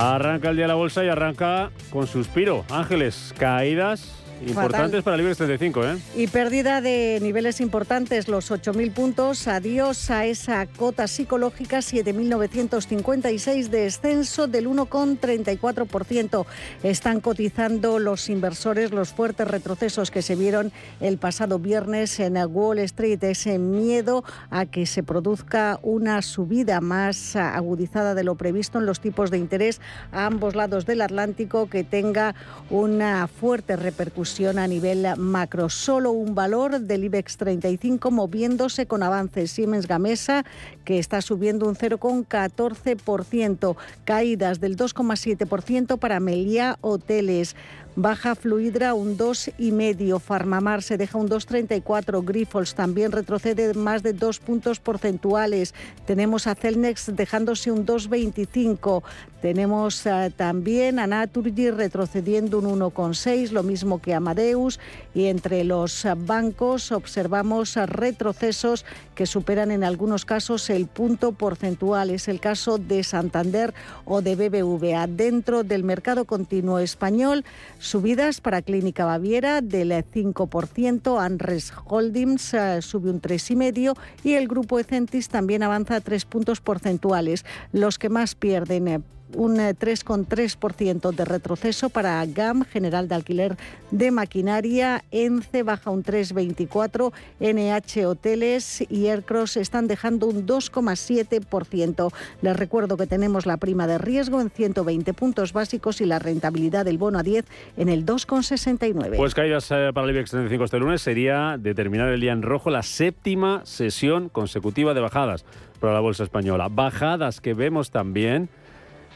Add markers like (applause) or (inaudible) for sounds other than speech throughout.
Arranca el día de la bolsa y arranca con suspiro. Ángeles, caídas Importantes para el IBEX 35, ¿eh? Y pérdida de niveles importantes, los 8.000 puntos. Adiós a esa cota psicológica, 7.956 de descenso del 1,34%. Están cotizando los inversores los fuertes retrocesos que se vieron el pasado viernes en Wall Street. Ese miedo a que se produzca una subida más agudizada de lo previsto en los tipos de interés a ambos lados del Atlántico que tenga una fuerte repercusión a nivel macro. Solo un valor del IBEX 35 moviéndose con avances. Siemens Gamesa, que está subiendo un 0,14%. Caídas del 2,7% para Melia Hoteles. Baja Fluidra un 2,5. Farmamar se deja un 2,34. Grifols también retrocede más de dos puntos porcentuales. Tenemos a Celnex dejándose un 2,25. Tenemos eh, también a Naturgy retrocediendo un 1,6, lo mismo que Amadeus. Y entre los bancos observamos retrocesos que superan en algunos casos el punto porcentual. Es el caso de Santander o de BBVA. Dentro del mercado continuo español, Subidas para Clínica Baviera del 5%, Anres Holdings eh, sube un 3,5% y el grupo Ecentis también avanza 3 puntos porcentuales. Los que más pierden eh, un 3,3% eh, de retroceso para GAM, General de Alquiler de Maquinaria, ENCE baja un 3,24%, NH Hoteles y Aircross están dejando un 2,7%. Les recuerdo que tenemos la prima de riesgo en 120 puntos básicos y la rentabilidad del bono a 10 en el 2,69. Pues caídas eh, para el IBEX 35 este lunes sería determinar el día en rojo la séptima sesión consecutiva de bajadas para la bolsa española. Bajadas que vemos también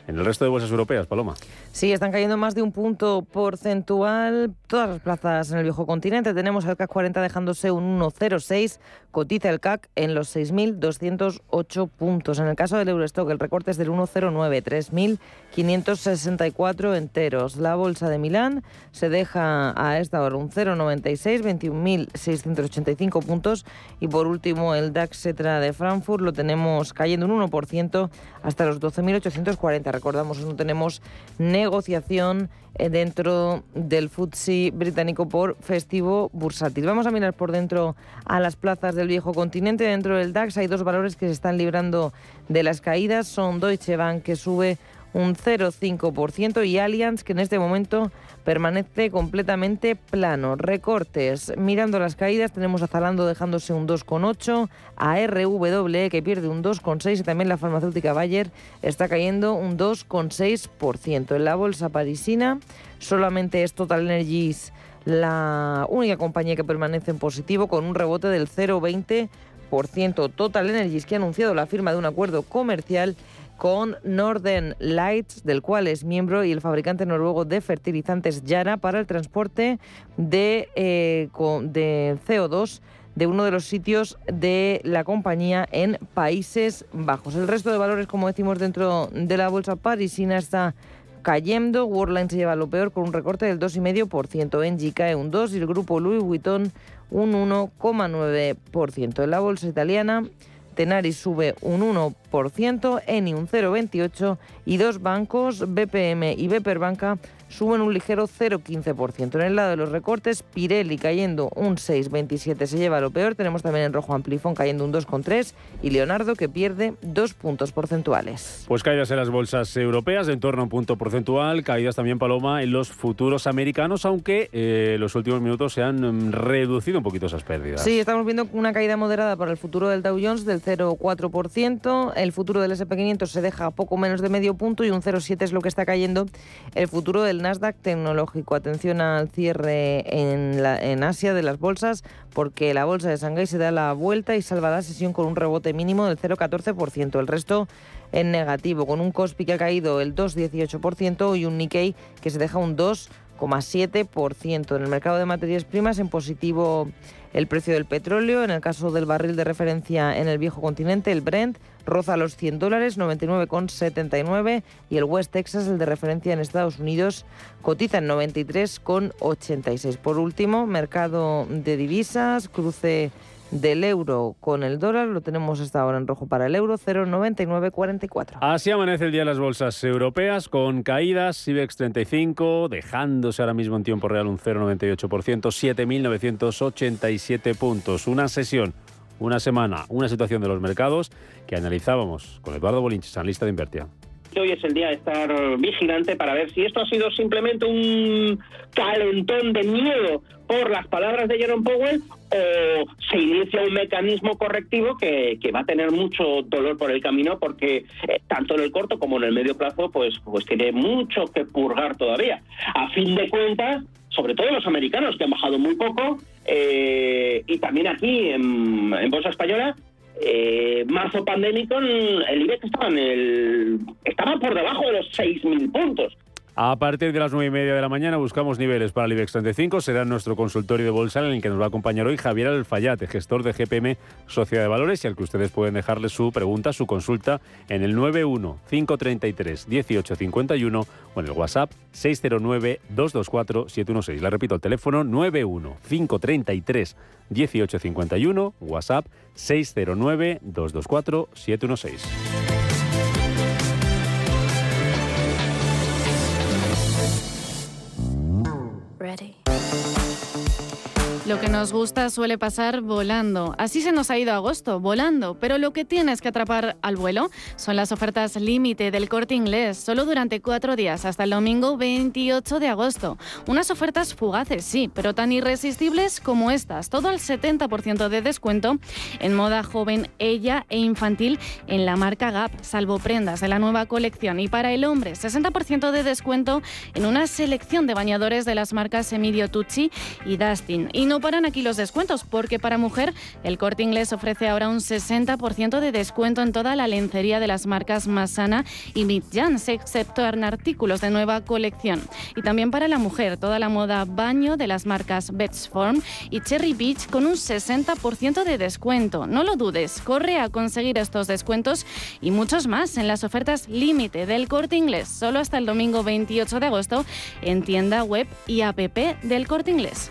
en el resto de bolsas europeas, Paloma. Sí, están cayendo más de un punto porcentual todas las plazas en el viejo continente. Tenemos el CAC 40 dejándose un 1,06, cotiza el CAC en los 6.208 puntos. En el caso del Eurostock, el recorte es del 1,09, 3.564 enteros. La bolsa de Milán se deja a esta hora un 0,96, 21.685 puntos. Y por último, el DAX Cetra de Frankfurt lo tenemos cayendo un 1% hasta los 12.840. Recordamos, no tenemos negociación eh, dentro del FTSE británico por festivo bursátil. Vamos a mirar por dentro a las plazas del viejo continente. Dentro del DAX hay dos valores que se están librando de las caídas. Son Deutsche Bank que sube un 0,5% y Allianz que en este momento permanece completamente plano. Recortes. Mirando las caídas tenemos a Zalando dejándose un 2,8, a RW que pierde un 2,6 y también la farmacéutica Bayer está cayendo un 2,6%. En la bolsa parisina solamente es Total Energies la única compañía que permanece en positivo con un rebote del 0,20%. Total Energies que ha anunciado la firma de un acuerdo comercial con Northern Lights, del cual es miembro, y el fabricante noruego de fertilizantes Yara para el transporte de, eh, de CO2 de uno de los sitios de la compañía en Países Bajos. El resto de valores, como decimos, dentro de la bolsa parisina está cayendo. Worldline se lleva lo peor con un recorte del 2,5%. Engie cae un 2% y el grupo Louis Vuitton un 1,9%. En la bolsa italiana Tenaris sube un 1%, Eni un 0,28% y dos bancos, BPM y Banca suben un ligero 0,15%. En el lado de los recortes, Pirelli cayendo un 6,27 se lleva lo peor. Tenemos también en rojo Amplifon cayendo un 2,3 y Leonardo que pierde dos puntos porcentuales. Pues caídas en las bolsas europeas en torno a un punto porcentual, caídas también Paloma en los futuros americanos, aunque eh, los últimos minutos se han mm, reducido un poquito esas pérdidas. Sí, estamos viendo una caída moderada para el futuro del Dow Jones del 0,4%, el futuro del SP500 se deja poco menos de medio punto y un 0,7 es lo que está cayendo el futuro del Nasdaq tecnológico. Atención al cierre en, en Asia de las bolsas, porque la bolsa de Shanghái se da la vuelta y salva la sesión con un rebote mínimo del 0,14%. El resto en negativo, con un Kospi que ha caído el 2,18% y un Nikkei que se deja un 2,7%. En el mercado de materias primas en positivo el precio del petróleo, en el caso del barril de referencia en el viejo continente, el Brent, roza los 100 dólares, 99,79 y el West Texas, el de referencia en Estados Unidos, cotiza en 93,86. Por último, mercado de divisas, cruce del euro con el dólar. Lo tenemos hasta ahora en rojo para el euro, 0,9944. Así amanece el día de las bolsas europeas con caídas. IBEX 35 dejándose ahora mismo en tiempo real un 0,98%, 7.987 puntos. Una sesión, una semana, una situación de los mercados que analizábamos con Eduardo Bolinches, analista de Invertia hoy es el día de estar vigilante para ver si esto ha sido simplemente un calentón de miedo por las palabras de Jerome Powell o se inicia un mecanismo correctivo que, va a tener mucho dolor por el camino porque eh, tanto en el corto como en el medio plazo pues, pues tiene mucho que purgar todavía. A fin de cuentas, sobre todo los americanos que han bajado muy poco eh, y también aquí en, en Bolsa Española eh, marzo pandémico el IBEX estaba, en el, estaba por debajo de los 6.000 puntos. A partir de las nueve y media de la mañana buscamos niveles para el IBEX 35. Será nuestro consultorio de bolsa en el que nos va a acompañar hoy Javier Alfayate, gestor de GPM Sociedad de Valores, y al que ustedes pueden dejarle su pregunta, su consulta en el 91-533-1851 o en el WhatsApp 609-224-716. Le repito, el teléfono 91-533-1851, WhatsApp 609-224-716. ready. Lo que nos gusta suele pasar volando. Así se nos ha ido agosto, volando. Pero lo que tienes que atrapar al vuelo son las ofertas límite del corte inglés, solo durante cuatro días, hasta el domingo 28 de agosto. Unas ofertas fugaces, sí, pero tan irresistibles como estas. Todo el 70% de descuento en moda joven, ella e infantil en la marca Gap, salvo prendas de la nueva colección. Y para el hombre, 60% de descuento en una selección de bañadores de las marcas Emilio Tucci y Dustin. No paran aquí los descuentos, porque para mujer el corte inglés ofrece ahora un 60% de descuento en toda la lencería de las marcas Masana y Midjans, excepto en artículos de nueva colección. Y también para la mujer, toda la moda baño de las marcas Form y Cherry Beach con un 60% de descuento. No lo dudes, corre a conseguir estos descuentos y muchos más en las ofertas límite del corte inglés, solo hasta el domingo 28 de agosto en tienda web y app del corte inglés.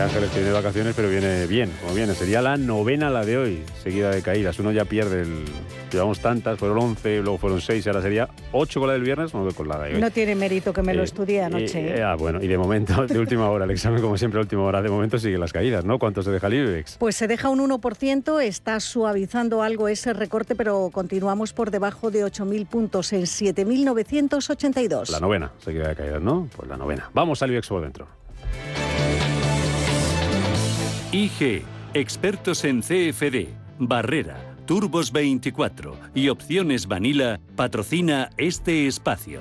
Ángeles tiene vacaciones, pero viene bien, como viene. Sería la novena la de hoy, seguida de caídas. Uno ya pierde el. Llevamos tantas, fueron 11, luego fueron 6, ahora sería 8 con la del viernes, 9 con la de hoy. No tiene mérito que me lo eh, estudie anoche. Eh, ¿eh? ah, bueno, y de momento, (laughs) de última hora, el examen, como siempre, última hora, de momento siguen las caídas, ¿no? ¿Cuánto se deja el IBEX? Pues se deja un 1%, está suavizando algo ese recorte, pero continuamos por debajo de 8.000 puntos en 7.982. La novena, seguida de caídas, ¿no? Pues la novena. Vamos al IBEX por dentro. IG, expertos en CFD, Barrera, Turbos 24 y Opciones Vanilla, patrocina este espacio.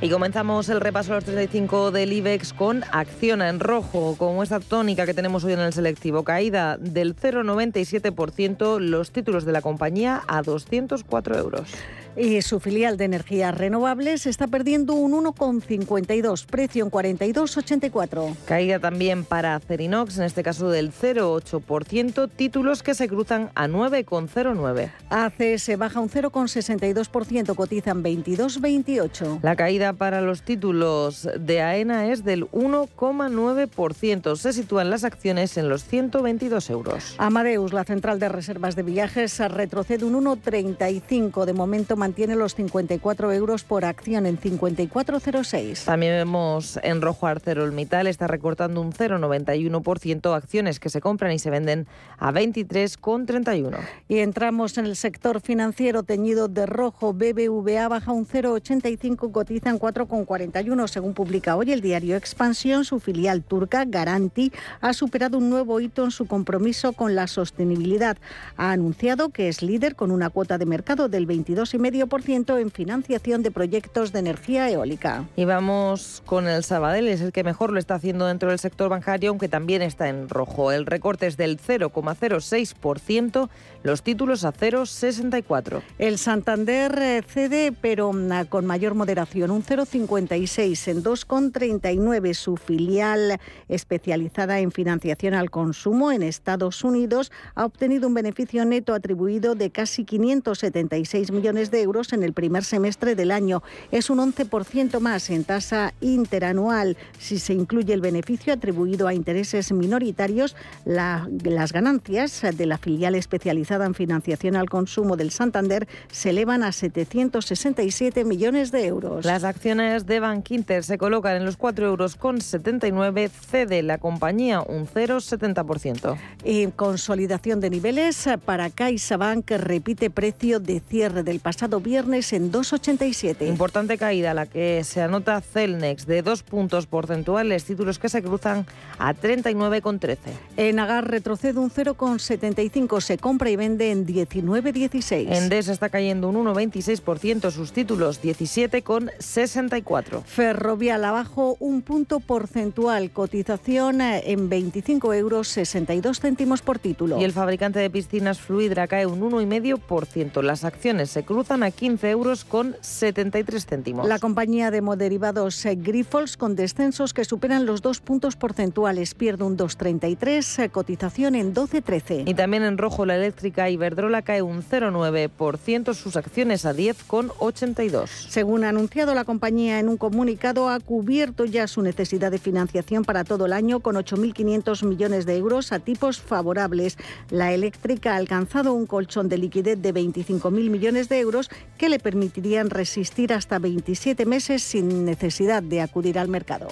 Y comenzamos el repaso a los 35 del IBEX con acción en rojo, con esta tónica que tenemos hoy en el selectivo. Caída del 0,97%, los títulos de la compañía a 204 euros y su filial de energías renovables está perdiendo un 1,52, precio en 42,84. Caída también para Cerinox, en este caso del 0,8%, títulos que se cruzan a 9,09. ACS baja un 0,62%, cotizan 22,28. La caída para los títulos de AENA es del 1,9%, se sitúan las acciones en los 122 euros. Amadeus, la central de reservas de viajes, retrocede un 1,35, de momento mantiene los 54 euros por acción en 54,06. También vemos en rojo ArcelorMittal, está recortando un 0,91%, acciones que se compran y se venden a 23,31. Y entramos en el sector financiero teñido de rojo, BBVA baja un 0,85, cotiza en 4,41. Según publica hoy el diario Expansión, su filial turca, Garanti, ha superado un nuevo hito en su compromiso con la sostenibilidad. Ha anunciado que es líder con una cuota de mercado del 22,5% en financiación de proyectos de energía eólica. Y vamos con el Sabadell, es el que mejor lo está haciendo dentro del sector bancario, aunque también está en rojo. El recorte es del 0,06%, los títulos a 0,64%. El Santander eh, cede, pero mm, con mayor moderación, un 0,56 en 2,39. Su filial especializada en financiación al consumo en Estados Unidos ha obtenido un beneficio neto atribuido de casi 576 millones de euros en el primer semestre del año. Es un 11% más en tasa interanual. Si se incluye el beneficio atribuido a intereses minoritarios, las ganancias de la filial especializada en financiación al consumo del Santander se elevan a 767 millones de euros. Las acciones de Bank Inter se colocan en los 4 euros con 79, cede la compañía un 0,70%. Y consolidación de niveles para CaixaBank repite precio de cierre del pasado viernes en 2,87. Importante caída la que se anota Celnex de dos puntos porcentuales, títulos que se cruzan a 39,13. En Agar retrocede un 0,75, se compra y vende en 19,16. Endesa está cayendo un 1,26%, sus títulos 17,64. Ferrovial abajo un punto porcentual, cotización en 25 euros 62 céntimos por título. Y el fabricante de piscinas Fluidra cae un 1,5%. Las acciones se cruzan a 15 euros con 73 céntimos. La compañía de moderivados eh, Grifols con descensos que superan los dos puntos porcentuales pierde un 2,33, eh, cotización en 12,13. Y también en rojo la eléctrica Iberdrola cae un 0,9%, sus acciones a 10,82. Según ha anunciado la compañía en un comunicado, ha cubierto ya su necesidad de financiación para todo el año con 8.500 millones de euros a tipos favorables. La eléctrica ha alcanzado un colchón de liquidez de 25.000 millones de euros que le permitirían resistir hasta 27 meses sin necesidad de acudir al mercado.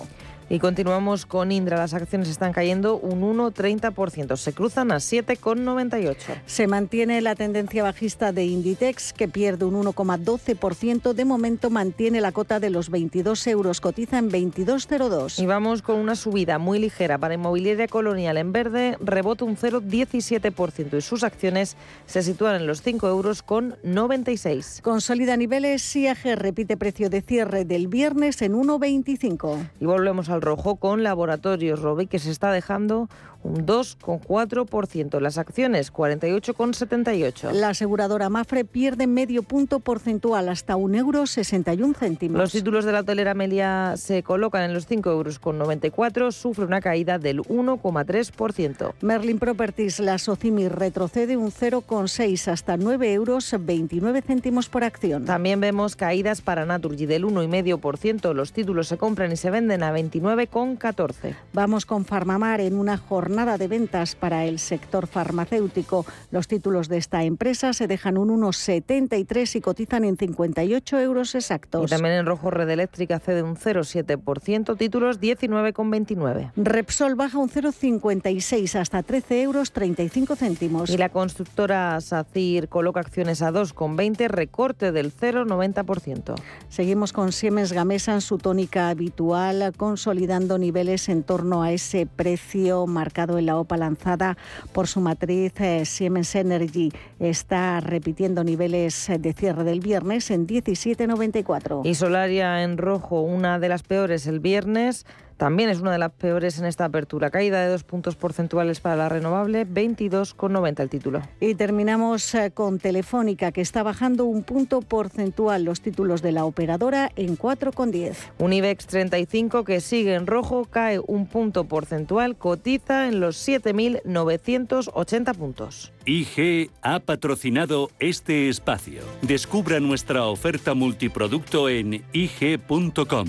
Y continuamos con Indra. Las acciones están cayendo un 1,30%. Se cruzan a 7,98. Se mantiene la tendencia bajista de Inditex, que pierde un 1,12%. De momento mantiene la cota de los 22 euros. Cotiza en 22,02. Y vamos con una subida muy ligera para Inmobiliaria Colonial en verde. Rebota un 0,17% y sus acciones se sitúan en los 5 euros con 96. Consolida niveles. IAG repite precio de cierre del viernes en 1,25. Y volvemos al rojo con Laboratorios Robi, que se está dejando un 2,4%. Las acciones 48,78. La aseguradora Mafre pierde medio punto porcentual hasta 1,61 euro céntimos. Los títulos de la hotelera Melia se colocan en los 5 euros con 94, sufre una caída del 1,3%. Merlin Properties, la Socimi retrocede un 0,6 hasta 9 euros 29 céntimos por acción. También vemos caídas para Naturgy del 1,5%. Los títulos se compran y se venden a 29,14. Vamos con Farmamar en una jornada jornada de ventas para el sector farmacéutico. Los títulos de esta empresa se dejan un 1,73 y cotizan en 58 euros exactos. Y también en rojo Red Eléctrica cede un 0,7%, títulos 19,29. Repsol baja un 0,56 hasta 13 euros 35 céntimos. Y la constructora SACIR coloca acciones a 2,20, recorte del 0,90%. Seguimos con Siemens Gamesa en su tónica habitual, consolidando niveles en torno a ese precio marcado en la OPA lanzada por su matriz eh, Siemens Energy. Está repitiendo niveles de cierre del viernes en 17,94. Y Solaria en rojo, una de las peores el viernes. También es una de las peores en esta apertura. Caída de dos puntos porcentuales para la renovable, 22,90 el título. Y terminamos eh, con Telefónica, que está bajando un punto porcentual los títulos de la operadora en 4,10. Un IBEX 35 que sigue en rojo, cae un punto porcentual, cotiza en los 7.980 puntos. IG ha patrocinado este espacio. Descubra nuestra oferta multiproducto en IG.com.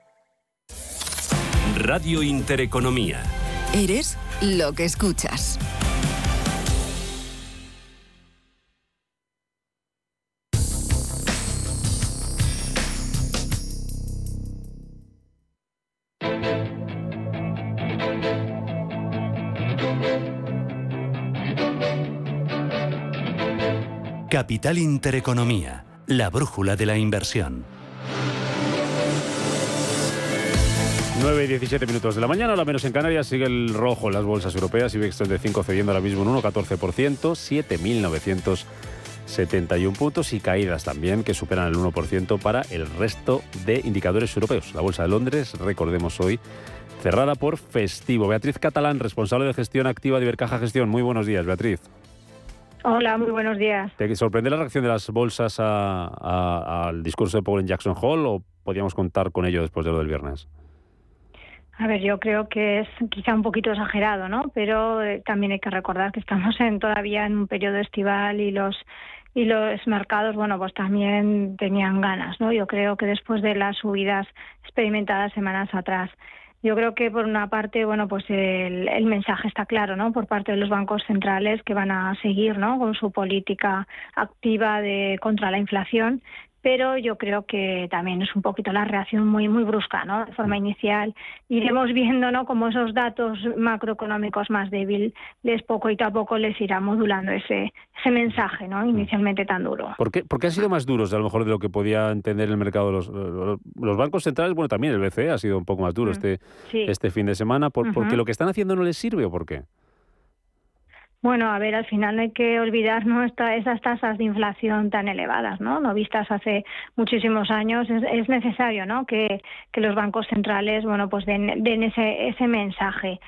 Radio Intereconomía. Eres lo que escuchas. Capital Intereconomía, la brújula de la inversión. 9 y 17 minutos de la mañana, la menos en Canarias, sigue el rojo en las bolsas europeas, IBEX 35 cediendo ahora mismo un 1,14%, 7.971 puntos y caídas también que superan el 1% para el resto de indicadores europeos. La bolsa de Londres, recordemos hoy, cerrada por festivo. Beatriz Catalán, responsable de gestión activa de Ibercaja Gestión. Muy buenos días, Beatriz. Hola, muy buenos días. ¿Te sorprende la reacción de las bolsas al discurso de Paul en Jackson Hall o podríamos contar con ello después de lo del viernes? A ver, yo creo que es quizá un poquito exagerado, ¿no? Pero eh, también hay que recordar que estamos en, todavía en un periodo estival y los y los mercados, bueno, pues también tenían ganas, ¿no? Yo creo que después de las subidas experimentadas semanas atrás, yo creo que por una parte, bueno, pues el, el, mensaje está claro, ¿no? Por parte de los bancos centrales que van a seguir, ¿no? Con su política activa de contra la inflación pero yo creo que también es un poquito la reacción muy muy brusca, ¿no? De forma inicial iremos viendo, ¿no? Como esos datos macroeconómicos más débiles, poco y a poco les irá modulando ese ese mensaje, ¿no? Inicialmente tan duro. ¿Por qué, han sido más duros a lo mejor de lo que podía entender el mercado los, los, bancos centrales? Bueno, también el BCE ha sido un poco más duro mm, este este fin de semana, por, porque lo que están haciendo no les sirve o por qué? Bueno, a ver, al final no hay que olvidar ¿no? esas tasas de inflación tan elevadas, ¿no? No vistas hace muchísimos años. Es, necesario, ¿no? Que, que, los bancos centrales, bueno, pues den, den ese mensaje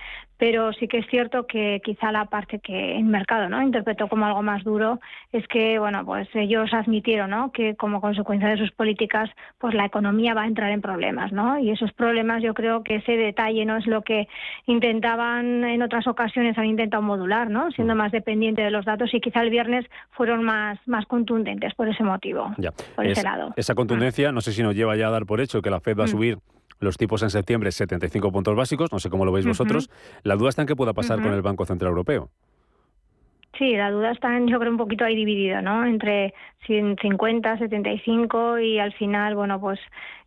pero sí que es cierto que quizá la parte que el mercado no interpretó como algo más duro es que bueno pues ellos admitieron ¿no? que como consecuencia de sus políticas pues la economía va a entrar en problemas no y esos problemas yo creo que ese detalle no es lo que intentaban en otras ocasiones han intentado modular no siendo más dependiente de los datos y quizá el viernes fueron más más contundentes por ese motivo por ese lado. esa contundencia no sé si nos lleva ya a dar por hecho que la Fed va a mm. subir los tipos en septiembre 75 puntos básicos, no sé cómo lo veis vosotros. La duda está en qué pueda pasar con el Banco Central Europeo. Sí, la duda está, yo creo, un poquito ahí dividido, ¿no? Entre 50, 75 y al final, bueno, pues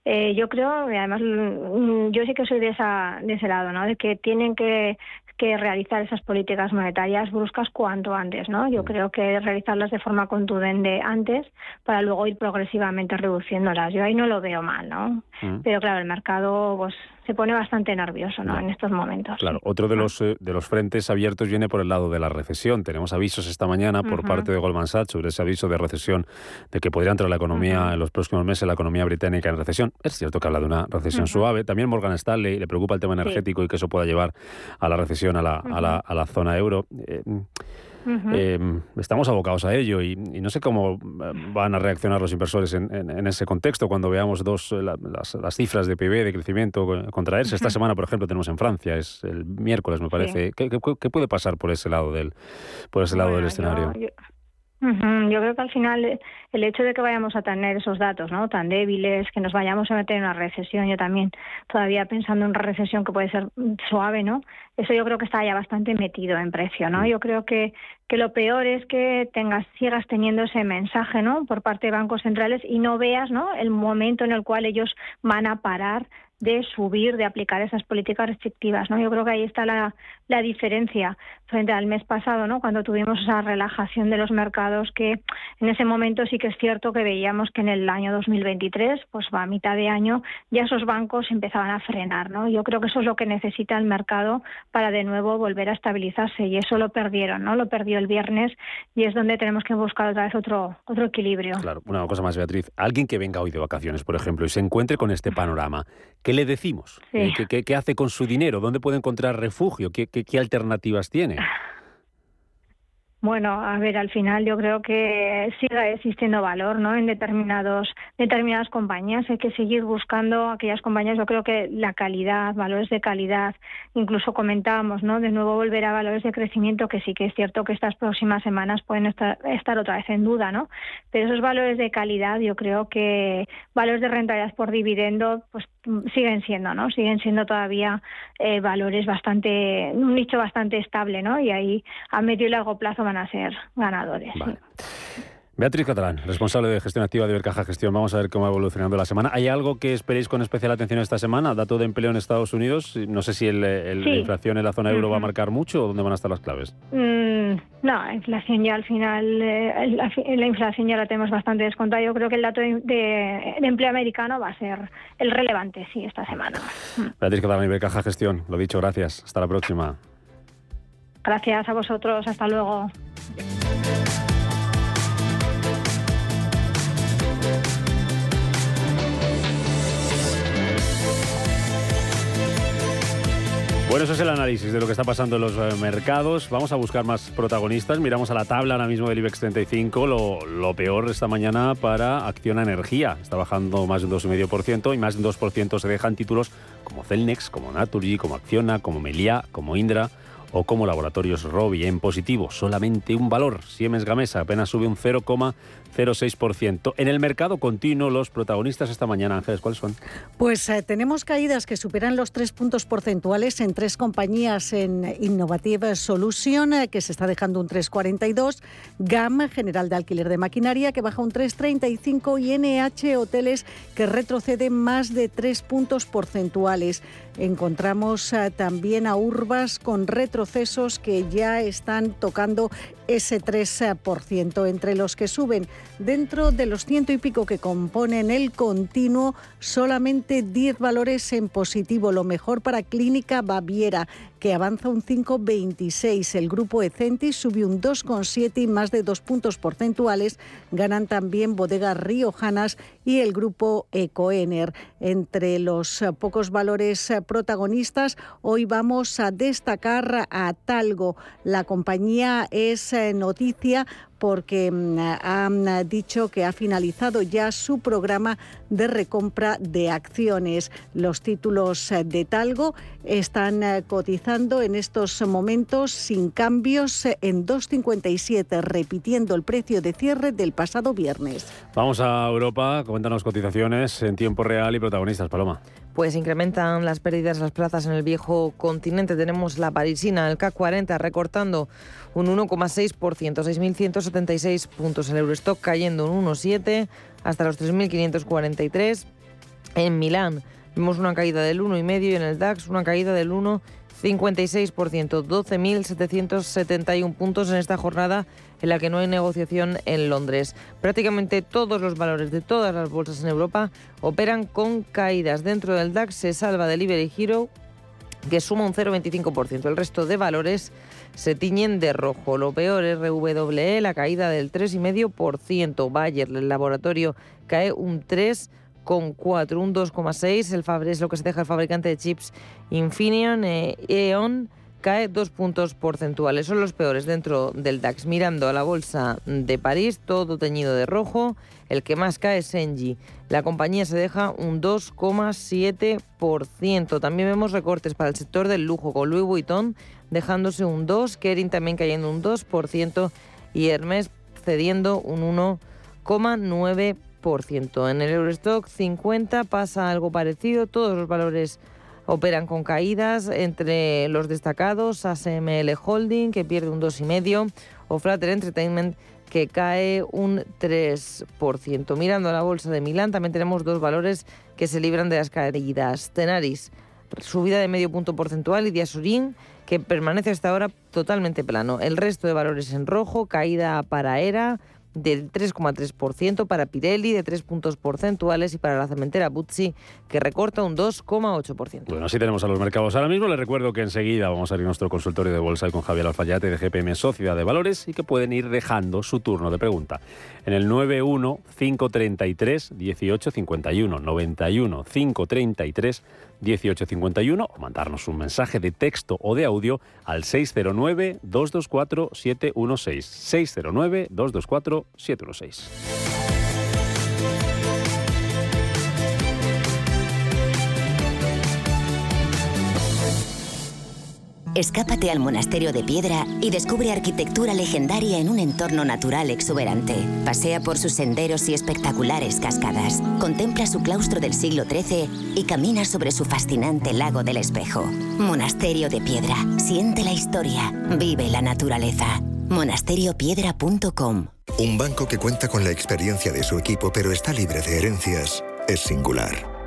eh, yo creo, y además mm, yo sí que soy de, esa, de ese lado, ¿no? De que tienen que que realizar esas políticas monetarias bruscas cuanto antes, ¿no? Yo mm. creo que realizarlas de forma contundente antes para luego ir progresivamente reduciéndolas. Yo ahí no lo veo mal, ¿no? Mm. Pero claro, el mercado pues se pone bastante nervioso, ¿no? En estos momentos. Claro, otro de los eh, de los frentes abiertos viene por el lado de la recesión. Tenemos avisos esta mañana por parte de Goldman Sachs sobre ese aviso de recesión de que podría entrar la economía en los próximos meses la economía británica en recesión. Es cierto que habla de una recesión suave. También Morgan Stanley le preocupa el tema energético y que eso pueda llevar a la recesión a la, a la, a la zona euro. Eh, em, estamos abocados a ello y, no sé cómo eh, van a reaccionar los inversores en, ese contexto cuando veamos dos eh, las, cifras de PIB de crecimiento contraerse. Esta semana, por ejemplo, tenemos en Francia, es el miércoles, me parece. ¿Qué, puede pasar por ese lado del, por ese lado del escenario? Yo creo que al final eh, el hecho de que vayamos a tener esos datos no tan débiles, que nos vayamos a meter en una recesión, yo también todavía pensando en una recesión que puede ser suave, ¿no? Eso yo creo que está ya bastante metido en precio, ¿no? Yo creo que, que lo peor es que tengas sigas teniendo ese mensaje, ¿no? Por parte de bancos centrales y no veas, ¿no? El momento en el cual ellos van a parar de subir, de aplicar esas políticas restrictivas, ¿no? Yo creo que ahí está la, la diferencia frente al mes pasado, ¿no? Cuando tuvimos esa relajación de los mercados que en ese momento sí que es cierto que veíamos que en el año 2023, pues a mitad de año, ya esos bancos empezaban a frenar, ¿no? Yo creo que eso es lo que necesita el mercado para de nuevo volver a estabilizarse y eso lo perdieron, ¿no? Lo perdió el viernes y es donde tenemos que buscar otra vez otro otro equilibrio. Claro, una cosa más, Beatriz. Alguien que venga hoy de vacaciones, por ejemplo, y se encuentre con este panorama, ¿qué le decimos? Eh, ¿Qué, hace con su dinero? ¿Dónde puede encontrar refugio? ¿Qué, qué alternativas tiene? Bueno, a ver, al final yo creo que sigue existiendo valor, ¿no? En determinados determinadas compañías hay que seguir buscando aquellas compañías. Yo creo que la calidad, valores de calidad, incluso comentábamos, ¿no? De nuevo volver a valores de crecimiento que sí que es cierto que estas próximas semanas pueden estar, estar otra vez en duda, ¿no? Pero esos valores de calidad, yo creo que valores de rentabilidad por dividendo, pues siguen siendo, ¿no? Siguen siendo todavía eh, valores bastante, un nicho bastante estable, ¿no? Y ahí a medio y largo plazo van a ser ganadores. Beatriz Catalán, responsable de gestión activa de Ibercaja Gestión. Vamos a ver cómo va evolucionando la semana. ¿Hay algo que esperéis con especial atención esta semana? Dato de empleo en Estados Unidos. No sé si el, la inflación en la zona euro va a marcar mucho o dónde van a estar las claves. Mm, no, la inflación ya al final, eh, la, inflación ya la tenemos bastante descontada. Yo creo que el dato de, empleo americano va a ser el relevante, sí, esta semana. Beatriz Catalán, Ibercaja Gestión. Lo dicho, gracias. Hasta la próxima. Gracias a vosotros. Hasta luego. Bueno, eso es el análisis de lo que está pasando en los eh, mercados. Vamos a buscar más protagonistas. Miramos a la tabla ahora mismo del IBEX 35. Lo, lo peor esta mañana para Acción Energía. Está bajando más de un 2,5% y más de un 2% se dejan títulos como Celnex, como Naturgy, como Acciona, como Melia, como Indra o como Laboratorios Robi en positivo, solamente un valor. Siemens Gamesa apenas sube un 0,06%. En el mercado continuo, los protagonistas esta mañana, Ángeles, ¿cuáles son? Pues eh, tenemos caídas que superan los tres puntos porcentuales en tres compañías en Innovative Solution, eh, que se está dejando un 3,42, GAM, General de Alquiler de Maquinaria, que baja un 3,35 y NH Hoteles, que retrocede más de tres puntos porcentuales. Encontramos eh, también a Urbas con retrocesos que ya están tocando ese 3% entre los que suben dentro de los ciento y pico que componen el continuo, solamente 10 valores en positivo, lo mejor para Clínica Baviera, que avanza un 5,26. El grupo Ecentis subió un 2,7 y más de dos puntos porcentuales. Ganan también bodegas riojanas y el grupo Ecoener. Entre los pocos valores protagonistas, hoy vamos a destacar a Talgo. La compañía es eh, noticia porque mm, han dicho que ha finalizado ya su programa de recompra de acciones. Los títulos eh, de Talgo están eh, cotizando en estos momentos sin cambios en 2,57, repitiendo el precio de cierre del pasado viernes. Vamos a Europa, cuéntanos cotizaciones en tiempo real y protagonistas, Paloma. pues incrementan las pérdidas las plazas en el viejo continente. Tenemos la parisina, el CAC 40, recortando un 1,6%, 6.176 puntos. El Eurostock cayendo un 1,7 hasta los 3.543. En Milán vemos una caída del 1,5 y en el DAX una caída del 1,56%, 12.771 puntos en esta jornada en la que no hay negociación en Londres. Prácticamente todos los valores de todas las bolsas en Europa operan con caídas. Dentro del DAX se salva Delivery Hero, que suma un 0,25%. El resto de valores se tiñen de rojo. Lo peor es RWE, la caída del 3,5%. Bayer, el laboratorio, cae un 3% con 4, un 2,6. El es lo que se deja el fabricante de chips Infineon, eh, E.ON cae dos puntos porcentuales. Son los peores dentro del DAX. Mirando a la bolsa de París, todo teñido de rojo. El que más cae es Engie. La compañía se deja un 2,7%. También vemos recortes para el sector del lujo con Louis Vuitton dejándose un 2%, Kering también cayendo un 2% y Hermes cediendo un 1,9%. En el Eurostock 50 pasa algo parecido, todos los valores operan con caídas entre los destacados ASML Holding que pierde un 2,5% o Flutter Entertainment que cae un 3%. Mirando a la bolsa de Milán también tenemos dos valores que se libran de las caídas. Tenaris, subida de medio punto porcentual y Diasurin que permanece hasta ahora totalmente plano. El resto de valores en rojo, caída para ERA, del 3,3%, para Pirelli de 3 puntos porcentuales y para la cementera Buzzi que recorta un 2,8%. Bueno, así tenemos a los mercados ahora mismo. Les recuerdo que enseguida vamos a ir a nuestro consultorio de bolsa con Javier Alfayate de GPM Sociedad de Valores y que pueden ir dejando su turno de pregunta en el 91 533 1851 91 533 1851 o mandarnos un mensaje de texto o de audio al 609 224 Escápate al monasterio de piedra y descubre arquitectura legendaria en un entorno natural exuberante. Pasea por sus senderos y espectaculares cascadas. Contempla su claustro del siglo XIII y camina sobre su fascinante lago del espejo. Monasterio de piedra. Siente la historia. Vive la naturaleza. monasteriopiedra.com Un banco que cuenta con la experiencia de su equipo pero está libre de herencias es singular.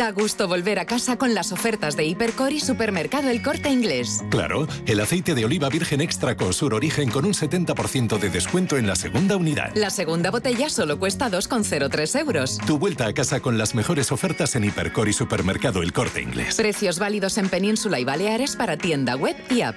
Da gusto volver a casa con las ofertas de Hipercor y Supermercado El Corte Inglés. Claro, el aceite de oliva virgen extra con sur origen con un 70% de descuento en la segunda unidad. La segunda botella solo cuesta 2,03 euros. Tu vuelta a casa con las mejores ofertas en Hipercor y Supermercado El Corte Inglés. Precios válidos en Península y Baleares para tienda web y app.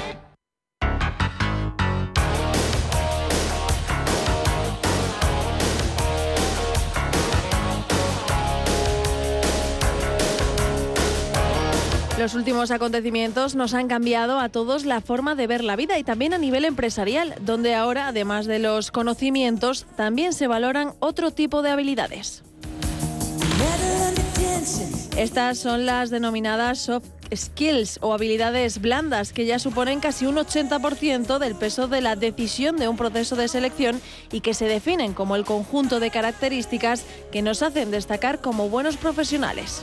Los últimos acontecimientos nos han cambiado a todos la forma de ver la vida y también a nivel empresarial, donde ahora, además de los conocimientos, también se valoran otro tipo de habilidades. Estas son las denominadas soft skills o habilidades blandas que ya suponen casi un 80% del peso de la decisión de un proceso de selección y que se definen como el conjunto de características que nos hacen destacar como buenos profesionales.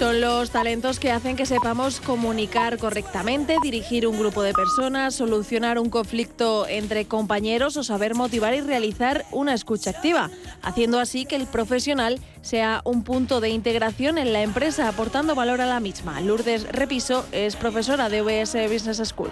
Son los talentos que hacen que sepamos comunicar correctamente, dirigir un grupo de personas, solucionar un conflicto entre compañeros o saber motivar y realizar una escucha activa, haciendo así que el profesional sea un punto de integración en la empresa, aportando valor a la misma. Lourdes Repiso es profesora de UBS Business School.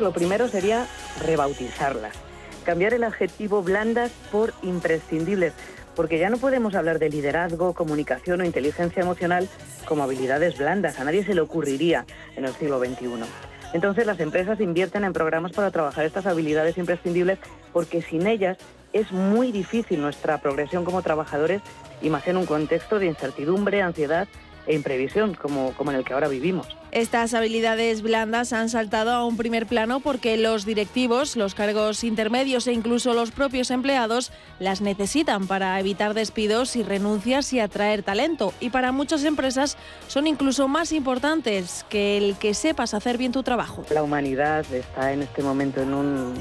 Lo primero sería rebautizarlas, cambiar el adjetivo blandas por imprescindibles porque ya no podemos hablar de liderazgo, comunicación o inteligencia emocional como habilidades blandas. A nadie se le ocurriría en el siglo XXI. Entonces las empresas invierten en programas para trabajar estas habilidades imprescindibles porque sin ellas es muy difícil nuestra progresión como trabajadores y más en un contexto de incertidumbre, ansiedad e imprevisión como, como en el que ahora vivimos. Estas habilidades blandas han saltado a un primer plano porque los directivos, los cargos intermedios e incluso los propios empleados las necesitan para evitar despidos y renuncias y atraer talento. Y para muchas empresas son incluso más importantes que el que sepas hacer bien tu trabajo. La humanidad está en este momento en un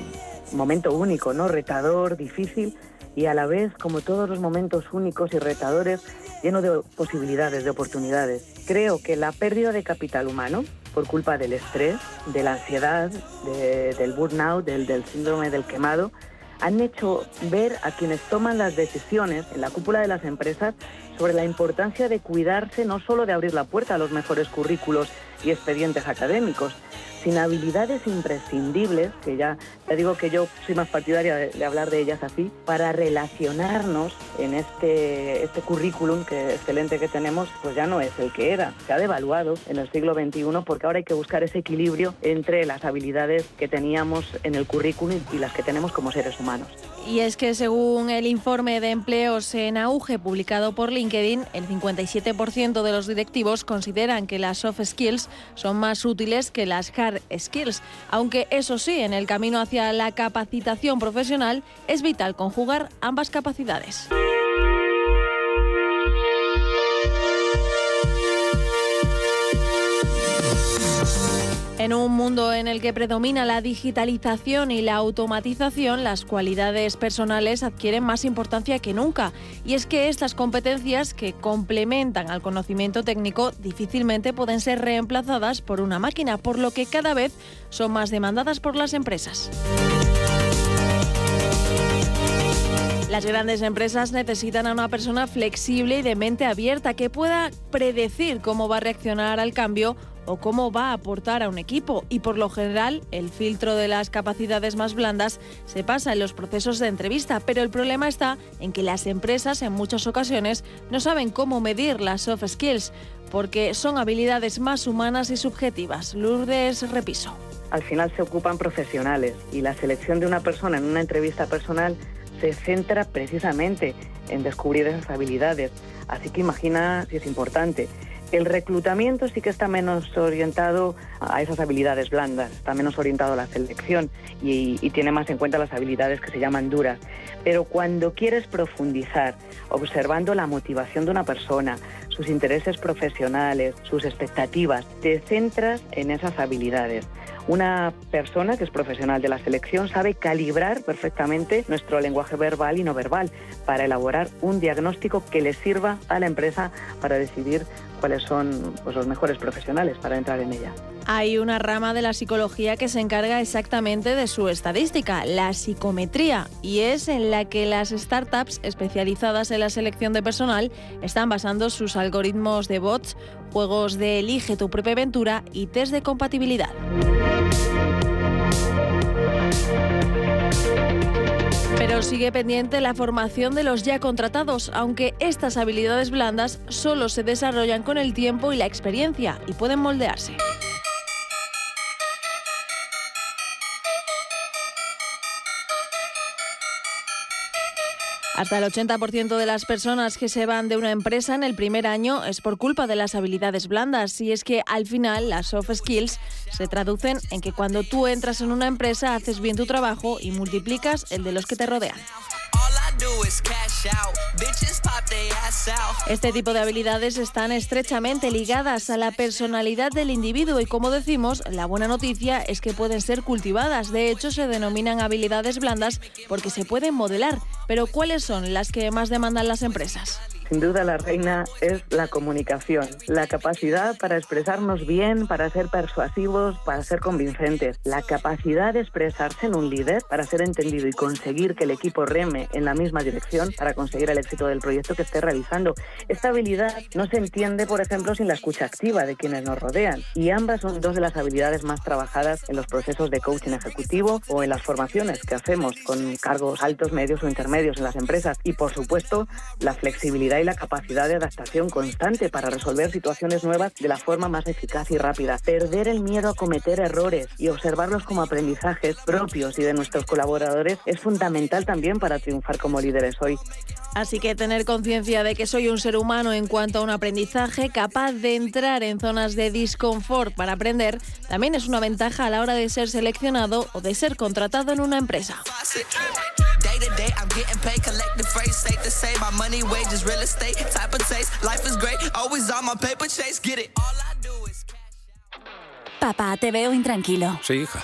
momento único, ¿no? Retador, difícil y a la vez, como todos los momentos únicos y retadores, lleno de posibilidades, de oportunidades. Creo que la pérdida de capital humano por culpa del estrés, de la ansiedad, del burnout, del, del síndrome del quemado, han hecho ver a quienes toman las decisiones en la cúpula de las empresas sobre la importancia de cuidarse no solo de abrir la puerta a los mejores currículos y expedientes académicos, sin habilidades imprescindibles, que ya, te digo que yo soy más partidaria de, hablar de ellas así, para relacionarnos en este, este currículum que excelente que tenemos, pues ya no es el que era. Se ha devaluado en el siglo XXI porque ahora hay que buscar ese equilibrio entre las habilidades que teníamos en el currículum y las que tenemos como seres humanos. Y es que según el informe de empleos en auge publicado por LinkedIn, el 57% de los directivos consideran que las soft skills son más útiles que las hard skills, aunque eso sí, en el camino hacia la capacitación profesional es vital conjugar ambas capacidades. En un mundo en el que predomina la digitalización y la automatización, las cualidades personales adquieren más importancia que nunca. Y es que estas competencias que complementan al conocimiento técnico difícilmente pueden ser reemplazadas por una máquina, por lo que cada vez son más demandadas por las empresas. Las grandes empresas necesitan a una persona flexible y de mente abierta que pueda predecir cómo va a reaccionar al cambio o cómo va a aportar a un equipo y por lo general el filtro de las capacidades más blandas se pasa en los procesos de entrevista, pero el problema está en que las empresas en muchas ocasiones no saben cómo medir las soft skills porque son habilidades más humanas y subjetivas. Lourdes Repiso. Al final se ocupan profesionales y la selección de una persona en una entrevista personal se centra precisamente en descubrir esas habilidades. Así que imagina si es importante. El reclutamiento sí que está menos orientado a esas habilidades blandas, está menos orientado a la selección y, tiene más en cuenta las habilidades que se llaman duras. Pero cuando quieres profundizar, observando la motivación de una persona, sus intereses profesionales, sus expectativas, te centras en esas habilidades. Una persona que es profesional de la selección sabe calibrar perfectamente nuestro lenguaje verbal y no verbal para elaborar un diagnóstico que le sirva a la empresa para decidir cuáles son pues, los mejores profesionales para entrar en ella. Hay una rama de la psicología que se encarga exactamente de su estadística, la psicometría, y es en la que las startups especializadas en la selección de personal están basando sus algoritmos de bots, juegos de elige tu propia aventura y test de compatibilidad. Pero sigue pendiente la formación de los ya contratados, aunque estas habilidades blandas solo se desarrollan con el tiempo y la experiencia y pueden moldearse. Hasta el 80% de las personas que se van de una empresa en el primer año es por culpa de las habilidades blandas. Y es que al final las soft skills se traducen en que cuando tú entras en una empresa haces bien tu trabajo y multiplicas el de los que te rodean. Este tipo de habilidades están estrechamente ligadas a la personalidad del individuo y como decimos, la buena noticia es que pueden ser cultivadas. De hecho, se denominan habilidades blandas porque se pueden modelar. Pero ¿cuáles son las que más demandan las empresas? Sin duda la reina es la comunicación, la capacidad para expresarnos bien, para ser persuasivos, para ser convincentes, la capacidad de expresarse en un líder para ser entendido y conseguir que el equipo reme en la misma dirección para conseguir el éxito del proyecto que esté realizando. Esta habilidad no se entiende, por ejemplo, sin la escucha activa de quienes nos rodean y ambas son dos de las habilidades más trabajadas en los procesos de coaching ejecutivo o en las formaciones que hacemos con cargos altos, medios o intermedios en las empresas y, por supuesto, la flexibilidad la capacidad de adaptación constante para resolver situaciones nuevas de la forma más eficaz y rápida. Perder el miedo a cometer errores y observarlos como aprendizajes propios y de nuestros colaboradores es fundamental también para triunfar como líderes hoy. Así que tener conciencia de que soy un ser humano en cuanto a un aprendizaje capaz de entrar en zonas de disconfort para aprender también es una ventaja a la hora de ser seleccionado o de ser contratado en una empresa. to day. I'm getting paid, collecting phrase, safe to say. My money, wages, real estate, type of taste. Life is great, always on my paper chase. Get it. All I do is cash out. Papá, te veo intranquilo. Sí, hija.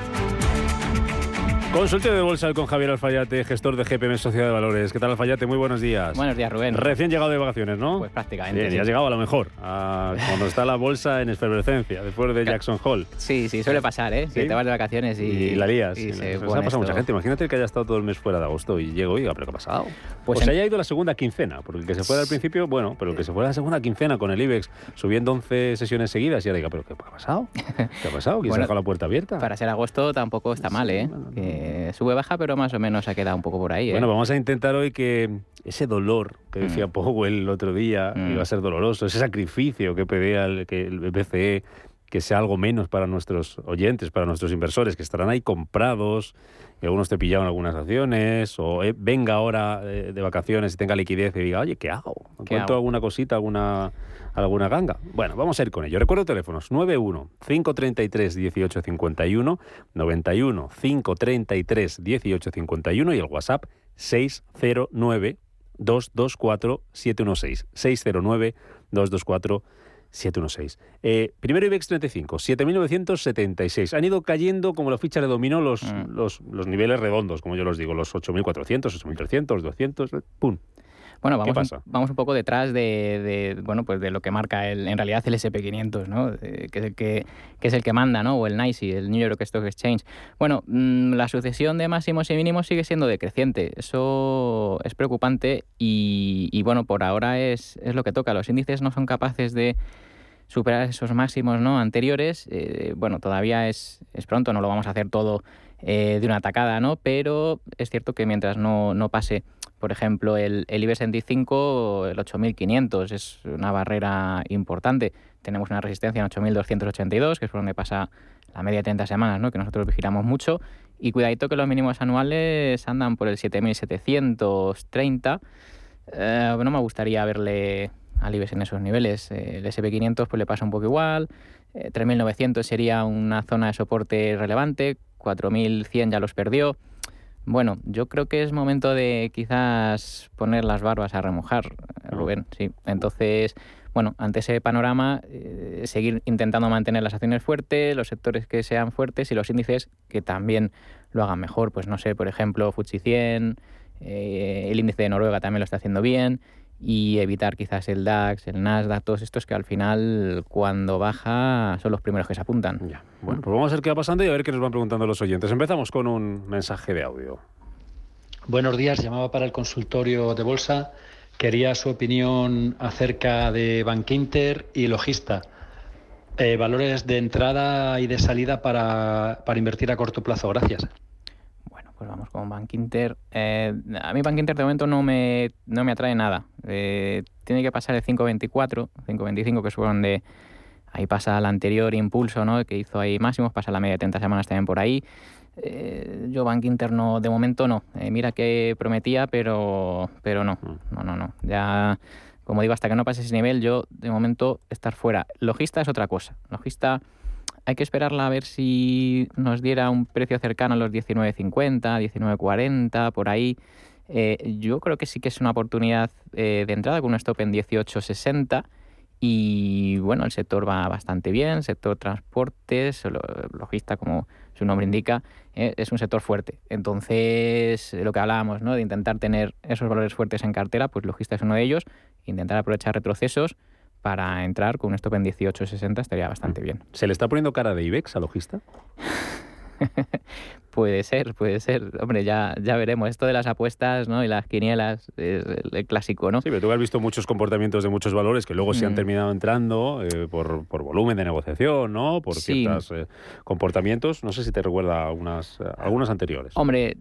Consultorio de bolsa con Javier Alfayate, gestor de GPM Sociedad de Valores. ¿Qué tal, Alfayate? Muy buenos días. Buenos días, Rubén. Recién llegado de vacaciones, ¿no? Pues prácticamente. Bien, sí. ya has llegado a lo mejor, a cuando está la bolsa en efervescencia, después de Jackson Hole. Sí, sí, suele pasar, ¿eh? Que ¿Sí? te vas de vacaciones y, Y la lías. y Y se ha pasado mucha gente. Imagínate que haya estado todo el mes fuera de agosto y llego, oiga, ¿pero qué ha pasado? Pues o se en- haya ido la segunda quincena, porque el que se fuera al principio, bueno, pero el que se fuera la segunda quincena con el IBEX subiendo 11 sesiones seguidas y ahora diga, ¿pero qué ha pasado? ¿Qué ha pasado? ¿Quién se ha dejado la puerta abierta? Para ser agosto tampoco está mal, ¿eh? Que sube baja, pero más o menos ha quedado un poco por ahí, ¿eh? Bueno, vamos a intentar hoy que ese dolor que decía Mm. Powell el otro día iba a ser doloroso, ese sacrificio que pedía el, que el BCE, que sea algo menos para nuestros oyentes, para nuestros inversores, que estarán ahí comprados, que algunos te pillaron algunas acciones, o eh, venga ahora eh, de vacaciones y tenga liquidez y diga, oye, ¿qué hago? ¿Encuentro alguna cosita, alguna, alguna ganga? Bueno, vamos a ir con ello. Recuerdo teléfonos 91 533 1851, 91 533 1851 y el WhatsApp 609 224 716. 609 224 716. Eh, primero IBEX 35, 7.976. Han ido cayendo como las fichas de dominó los, Mm. los, los niveles redondos, como yo los digo, los 8.400, 8.300, 200, ¡pum! Bueno, vamos. Un, vamos un poco detrás de, de, bueno, pues de lo que marca el, en realidad el SP500, ¿no? Eh, que, es el que, que es el que manda, ¿no? O el NYSE, el New York Stock Exchange. Bueno, mmm, la sucesión de máximos y mínimos sigue siendo decreciente. Eso es preocupante y, y bueno, por ahora es, es lo que toca. Los índices no son capaces de superar esos máximos ¿no? anteriores. Eh, bueno, todavía es, es pronto, no lo vamos a hacer todo eh, de una tacada, ¿no? Pero es cierto que mientras no, no pase, por ejemplo, el, el IBEX 35, el 8500 es una barrera importante. Tenemos una resistencia en 8282, que es por donde pasa la media de 30 semanas, ¿no? Que nosotros vigilamos mucho. Y cuidadito que los mínimos anuales andan por el 7730. Eh, no me gustaría verle al IBEX en esos niveles. El SP500 pues le pasa un poco igual. Eh, 3.900 sería una zona de soporte relevante. 4.100 ya los perdió. Bueno, yo creo que es momento de quizás poner las barbas a remojar, Rubén. Sí. Entonces, bueno, ante ese panorama, eh, seguir intentando mantener las acciones fuertes, los sectores que sean fuertes y los índices que también lo hagan mejor. Pues no sé, por ejemplo, FTSE 100, eh, el índice de Noruega también lo está haciendo bien y evitar quizás el DAX, el Nasdaq, todos estos que al final cuando baja son los primeros que se apuntan. Ya. Bueno, pues vamos a ver qué va pasando y a ver qué nos van preguntando los oyentes. Empezamos con un mensaje de audio. Buenos días, llamaba para el consultorio de bolsa. Quería su opinión acerca de Bankinter y Logista. Eh, valores de entrada y de salida para, para invertir a corto plazo. Gracias. Pues vamos con Bank Inter. Eh, a mí Bank Inter de momento no me, no me atrae nada. Eh, tiene que pasar el 5.24, 5.25 que es donde ahí pasa el anterior impulso ¿no? que hizo ahí máximos, pasa la media de 30 semanas también por ahí. Eh, yo Bank Inter no, de momento no. mira que prometía, pero, pero no. No, no, no. Ya, como digo, hasta que no pase ese nivel, yo de momento estar fuera. Logista es otra cosa. Logista hay que esperarla a ver si nos diera un precio cercano a los 19.50, 19.40, por ahí. Eh, yo creo que sí que es una oportunidad eh, de entrada con un stop en 18.60 y bueno, el sector va bastante bien, sector transportes, logista como su nombre indica, eh, es un sector fuerte. Entonces, lo que hablábamos, ¿no? de intentar tener esos valores fuertes en cartera, pues logista es uno de ellos, intentar aprovechar retrocesos para entrar con un stop en 18.60 estaría bastante bien. ¿Se le está poniendo cara de IBEX a logista? (laughs) puede ser, puede ser. Hombre, ya, ya veremos. Esto de las apuestas ¿no? y las quinielas es el, clásico, ¿no? Sí, pero tú has visto muchos comportamientos de muchos valores que luego mm. se han terminado entrando eh, por, por, volumen de negociación, ¿no? Por sí. ciertos eh, comportamientos. No sé si te recuerda algunas, eh, algunas anteriores. Hombre,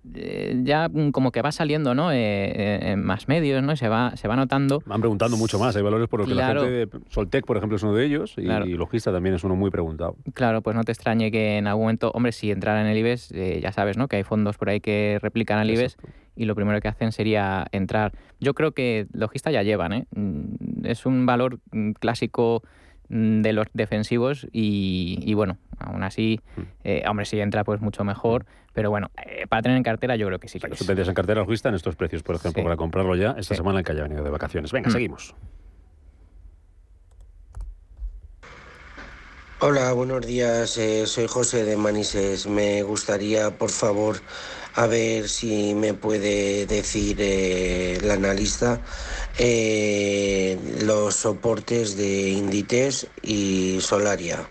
ya como que va saliendo, ¿no? en más medios, ¿no? Se va, se va notando. Van preguntando mucho más. Hay valores por los claro. que la gente... De, Soltec, por ejemplo, es uno de ellos y, claro. y Logista también es uno muy preguntado. Claro, pues no te extrañe que en algún momento, hombre, si entrara en el IBEX, ya sabes, ¿no? Que hay fondos por ahí que replican al IBEX Exacto. y lo primero que hacen sería entrar. Yo creo que logista ya llevan, ¿eh? Es un valor clásico de los defensivos y, y bueno, aún así, eh, hombre, si entra pues mucho mejor, pero bueno, eh, para tener en cartera yo creo que sí que o sea, Tú tendrías en cartera logista en estos precios, por ejemplo, sí. para comprarlo ya esta sí. semana en que haya venido de vacaciones. Venga, mm. seguimos. Hola, buenos días. Eh, soy José de Manises. Me gustaría, por favor, a ver si me puede decir eh, el analista eh, los soportes de Inditex y Solaria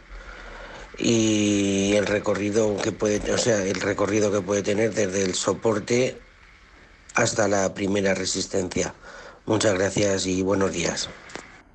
y el recorrido que puede, o sea, el recorrido que puede tener desde el soporte hasta la primera resistencia. Muchas gracias y buenos días.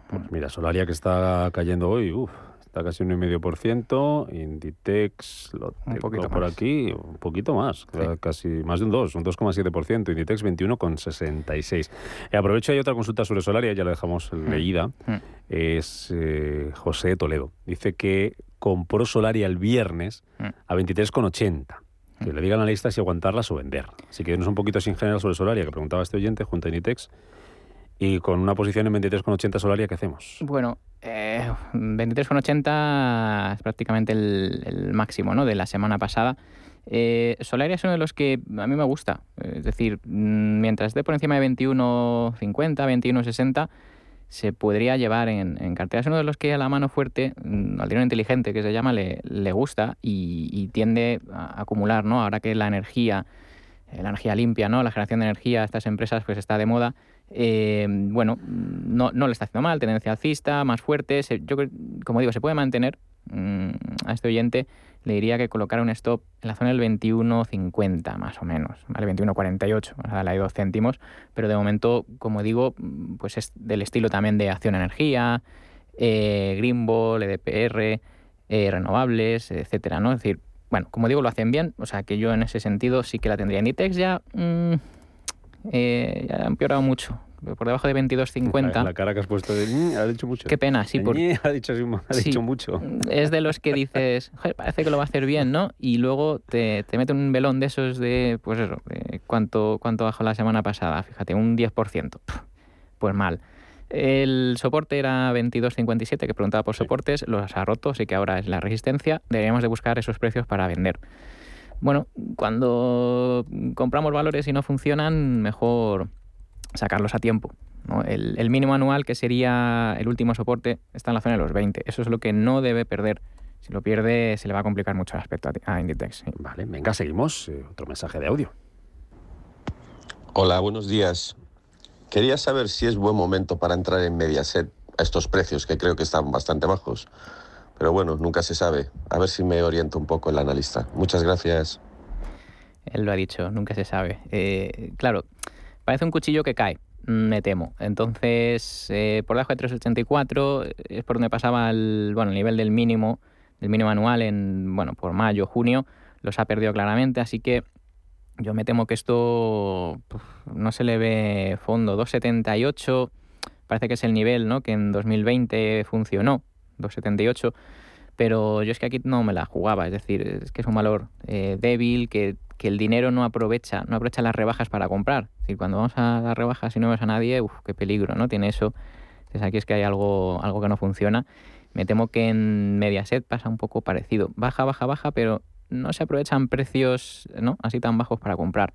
Pues mira, Solaria que está cayendo hoy, uff, está casi un 1,5%, Inditex lo un poquito por más. aquí, un poquito más, Sí. casi más de un 2, un 2,7%, Inditex 21,66. Eh, aprovecho, hay otra consulta sobre Solaria, ya la dejamos leída, Mm. es eh, José Toledo. Dice que compró Solaria el viernes Mm. a 23,80. Que le digan a la lista si aguantarlas o vender. Así que un poquito sin general sobre Solaria, que preguntaba este oyente, junto a Initex. Y con una posición en 23,80 Solaria, ¿qué hacemos? Bueno, eh, 23,80 es prácticamente el, el máximo ¿no? de la semana pasada. Eh, Solaria es uno de los que a mí me gusta. Es decir, mm, mientras esté por encima de 21,50, 21,60, se podría llevar en, cartera. Es uno de los que a la mano fuerte, mm, al dinero inteligente que se llama, le, gusta y, y tiende a acumular, ¿no? Ahora que la energía, la energía limpia, ¿no? La generación de energía estas empresas pues está de moda. eh, bueno, no, no le está haciendo mal, tendencia alcista, más fuerte. se- yo como digo, se puede mantener. Mm, a este oyente le diría que colocara un stop en la zona del 21.50 más o menos, ¿vale? 21.48, o sea, le hay dos céntimos, pero de momento, como digo, pues es del estilo también de Acción Energía, eh, Green Ball, EDPR, eh, renovables, etcétera, ¿no? Es decir, bueno, como digo, lo hacen bien, o sea que yo en ese sentido sí que la tendría. Inditex ya, mm, eh, ya ha empeorado mucho, por debajo de 22.50. La, cara que has puesto de... "Mm, ha dicho mucho. Qué pena, sí, por- "Ñe", ha dicho, Sí. mucho. (laughs) es de los que dices, "Joder, parece que lo va a hacer bien, ¿no? Y luego te, te mete un velón de esos de, pues eso, de cuánto, cuánto bajó la semana pasada, fíjate, un 10%. Puf, Pues mal. El soporte era 22.57, que preguntaba por soportes, los ha roto, así que ahora es la resistencia. Deberíamos de buscar esos precios para vender. Bueno, cuando compramos valores y no funcionan, mejor sacarlos a tiempo. ¿no? El, el mínimo anual, que sería el último soporte, está en la zona de los 20. Eso es lo que no debe perder. Si lo pierde, se le va a complicar mucho el aspecto a, a Inditex. sí. Vale, venga, seguimos. Eh, otro mensaje de audio. Hola, buenos días. Quería saber si es buen momento para entrar en Mediaset a estos precios, que creo que están bastante bajos. Pero bueno, nunca se sabe. A ver si me orienta un poco el analista. Muchas gracias. Él lo ha dicho, nunca se sabe. Eh, claro, parece un cuchillo que cae, mm, me temo. Entonces, eh, por debajo de 384 es por donde pasaba el, bueno, el nivel del mínimo, del mínimo anual en, bueno, por mayo, junio, los ha perdido claramente, así que yo me temo que esto no se le ve fondo. 278 parece que es el nivel ¿no? que en 2020 funcionó, 278 pero yo es que aquí no me la jugaba, es decir, es que es un valor eh, débil, que, que el dinero no aprovecha, no aprovecha las rebajas para comprar. Es decir, cuando vamos a las rebajas y no ves a nadie, uff, qué peligro, ¿no? Tiene eso. Entonces aquí es que hay algo, algo que no funciona. Me temo que en Mediaset pasa un poco parecido. Baja, baja, baja, pero no se aprovechan precios ¿no? así tan bajos para comprar.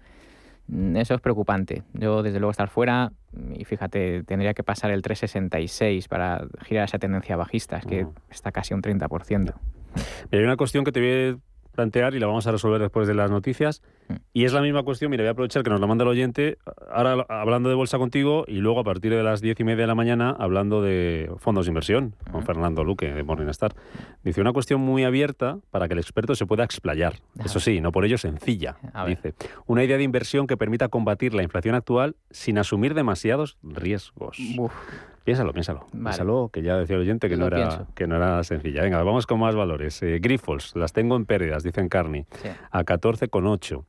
Mm, Eso es preocupante. Yo, desde luego, estar fuera, y fíjate, tendría que pasar el 366 para girar esa tendencia bajista. Es que está casi un 30%. Mira, hay una cuestión que te voy a plantear y la vamos a resolver después de las noticias. Y es la misma cuestión, mira, voy a aprovechar que nos la manda el oyente, ahora hablando de bolsa contigo y luego a partir de las diez y media de la mañana hablando de fondos de inversión con Fernando Luque de Morningstar. Dice, una cuestión muy abierta para que el experto se pueda explayar. Eso sí, no por ello sencilla. Dice, una idea de inversión que permita combatir la inflación actual sin asumir demasiados riesgos. Piénsalo, piénsalo. Vale. Piénsalo, que ya decía el oyente que no, era, que no era sencilla. Venga, vamos con más valores. Eh, Grifols, las tengo en pérdidas, dicen Carney, Sí. a 14,8.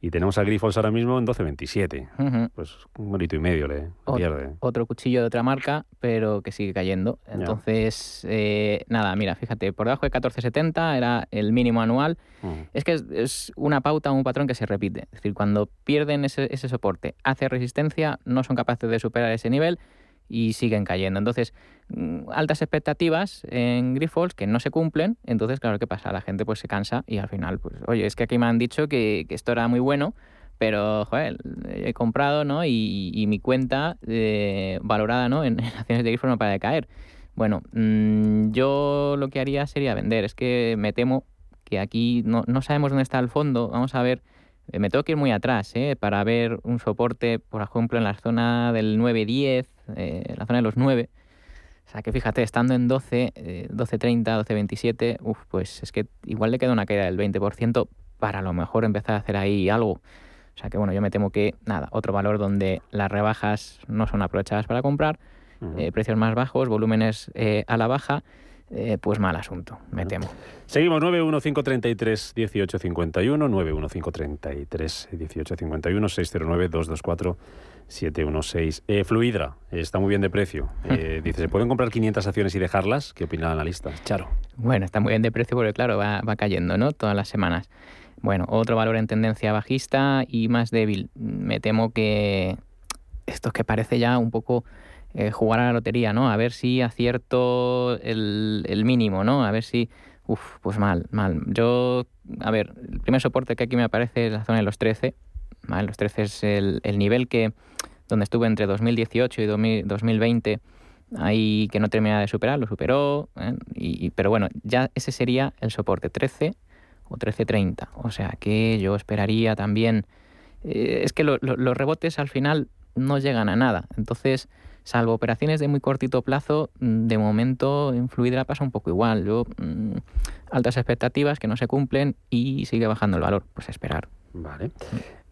Y tenemos a Grifols ahora mismo en 12,27. Ujú. Pues un bonito y medio le Ot- pierde. Otro cuchillo de otra marca, pero que sigue cayendo. Entonces, eh, nada, mira, fíjate, por debajo de 14,70 era el mínimo anual. Es que es, es una pauta, un patrón que se repite. Es decir, cuando pierden ese, ese soporte, hace resistencia, no son capaces de superar ese nivel y siguen cayendo. Entonces, mm, altas expectativas en Grifols que no se cumplen. Entonces, claro, ¿qué pasa? La gente pues se cansa y al final, pues, oye, es que aquí me han dicho que, esto era muy bueno, pero, joder, he comprado, ¿no? Y, y mi cuenta eh, valorada, ¿no? En, (laughs) acciones de Grifols no para de caer. Bueno, mm, yo lo que haría sería vender. Es que me temo que aquí no, no sabemos dónde está el fondo. Vamos a ver, eh, me tengo que ir muy atrás ¿eh? para ver un soporte, por ejemplo, en la zona del 9-10, eh, la zona de los 9. O sea que fíjate, estando en 12, eh, 12.30, 12.27, uf, pues es que igual le queda una caída del 20% para a lo mejor empezar a hacer ahí algo. O sea que bueno, yo me temo que nada, otro valor donde las rebajas no son aprovechadas para comprar, eh, precios más bajos, volúmenes eh, a la baja. eh, pues mal asunto, me temo. Seguimos 91533 1851, 91533 1851, 609 224 716. Eh, Fluidra, está muy bien de precio. (laughs) Eh, dice, ¿se pueden comprar 500 acciones y dejarlas? ¿Qué opina la analista? Charo. Bueno, está muy bien de precio porque, claro, va, va cayendo, ¿no? Todas las semanas. Bueno, otro valor en tendencia bajista y más débil. Me temo que esto que parece ya un poco eh, jugar a la lotería, ¿no? A ver si acierto el, el mínimo, ¿no? A ver si... Uf, pues mal, mal. Yo, a ver, el primer soporte que aquí me aparece es la zona de los 13. Los 13 es el, el nivel que donde estuve entre 2018 y 2020 ahí que no termina de superar, lo superó, ¿eh? y, pero bueno, ya ese sería el soporte 13 o 13.30. O sea que yo esperaría también... Eh, es que lo, lo, los rebotes al final no llegan a nada. Entonces, salvo operaciones de muy cortito plazo, mm, de momento en Fluidra pasa un poco igual. Yo, mmm, altas expectativas que no se cumplen y sigue bajando el valor. Pues esperar. Vale.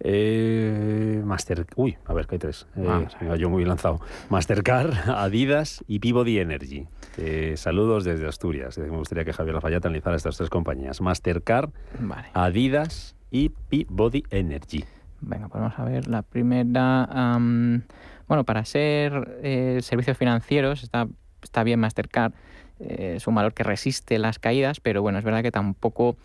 Eh, Master... Uy, a ver, que hay tres. Eh, venga, yo muy lanzado. Mastercard, (laughs) Adidas y Peabody Energy. Eh, saludos desde Asturias. Me gustaría que Javier Lafayette analizara estas tres compañías. Mastercard, vale. Adidas y Peabody Energy. Venga, pues vamos a ver. La primera... Um, bueno, para ser eh, servicios financieros está, está bien Mastercard. Eh, es un valor que resiste las caídas, pero bueno, es verdad que tampoco...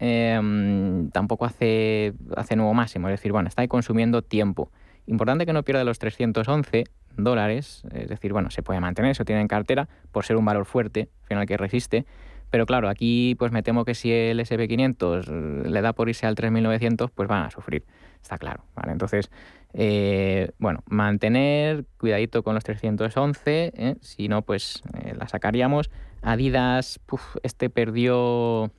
Eh, tampoco hace, hace nuevo máximo, es decir, bueno, está ahí consumiendo tiempo. Importante que no pierda los 311 dólares, es decir, bueno, se puede mantener, eso tiene en cartera, por ser un valor fuerte, al final que resiste, pero claro, aquí pues me temo que si el SP500 le da por irse al 3900, pues van a sufrir, está claro, ¿vale? Entonces, eh, bueno, mantener, cuidadito con los 311, ¿eh? si no, pues eh, la sacaríamos. Adidas, este perdió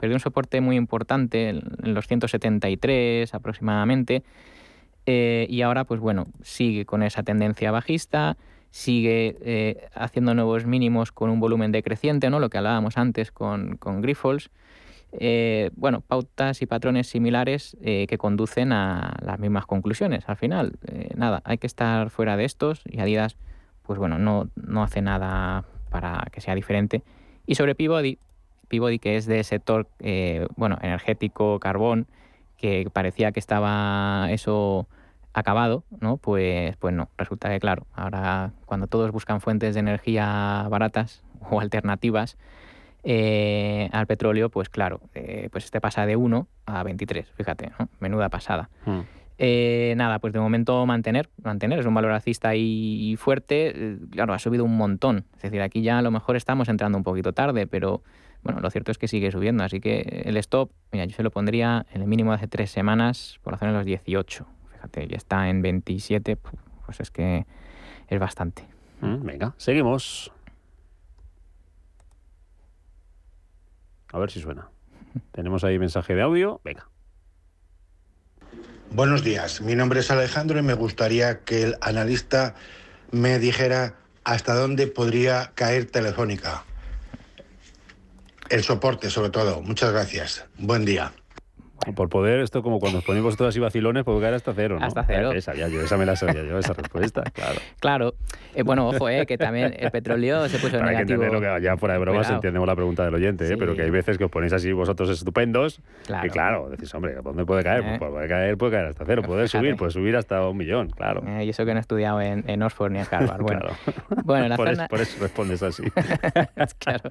perdió un soporte muy importante en los 173 aproximadamente. Eh, y ahora, pues bueno, sigue con esa tendencia bajista, sigue eh, haciendo nuevos mínimos con un volumen decreciente, ¿no? Lo que hablábamos antes con, con Grifols. Eh, bueno, pautas y patrones similares que conducen a las mismas conclusiones al final. nada, hay que estar fuera de estos y Adidas, pues bueno, no, no hace nada para que sea diferente. Y sobre Peabody, Peabody, que es de sector eh, bueno, energético, carbón, que parecía que estaba eso acabado, ¿no? Pues, pues no, resulta que claro, ahora cuando todos buscan fuentes de energía baratas (laughs) o alternativas eh, al petróleo, pues claro, eh, pues este pasa de 1 a 23, fíjate, ¿no? menuda pasada. Hmm. Eh, nada, pues de momento mantener, mantener, es un valor alcista y, fuerte, eh, claro, ha subido un montón, es decir, aquí ya a lo mejor estamos entrando un poquito tarde, pero bueno, lo cierto es que sigue subiendo, así que el stop, mira, yo se lo pondría en el mínimo de hace tres semanas por la zona de los 18. Fíjate, ya está en 27, pues es que es bastante. Mm, venga, seguimos. A ver si suena. (laughs) Tenemos ahí mensaje de audio. Venga. Buenos días, mi nombre es Alejandro y me gustaría que el analista me dijera hasta dónde podría caer Telefónica. El soporte, sobre todo. Muchas gracias. Buen día. Por poder, esto como cuando os ponéis vosotros así vacilones, puede caer hasta cero, ¿no? Hasta cero. Esa, ya, yo, esa me la sabía yo, esa respuesta, (laughs) claro. Claro. Eh, bueno, ojo, eh, que también el petróleo se puso Pero hay que negativo. entenderlo que ya fuera de bromas Cuidado. entendemos la pregunta del oyente, ¿eh? Sí. pero que hay veces que os ponéis así vosotros estupendos Claro. y claro, decís, hombre, ¿dónde puede caer? Eh. Pues puede caer, puede caer hasta cero, puede subir, puede subir hasta un millón, claro. Eh, y eso que no he estudiado en, en Oxford ni en Harvard. Bueno, Claro. bueno la (laughs) por, zona... eso, por eso respondes así. (laughs) claro.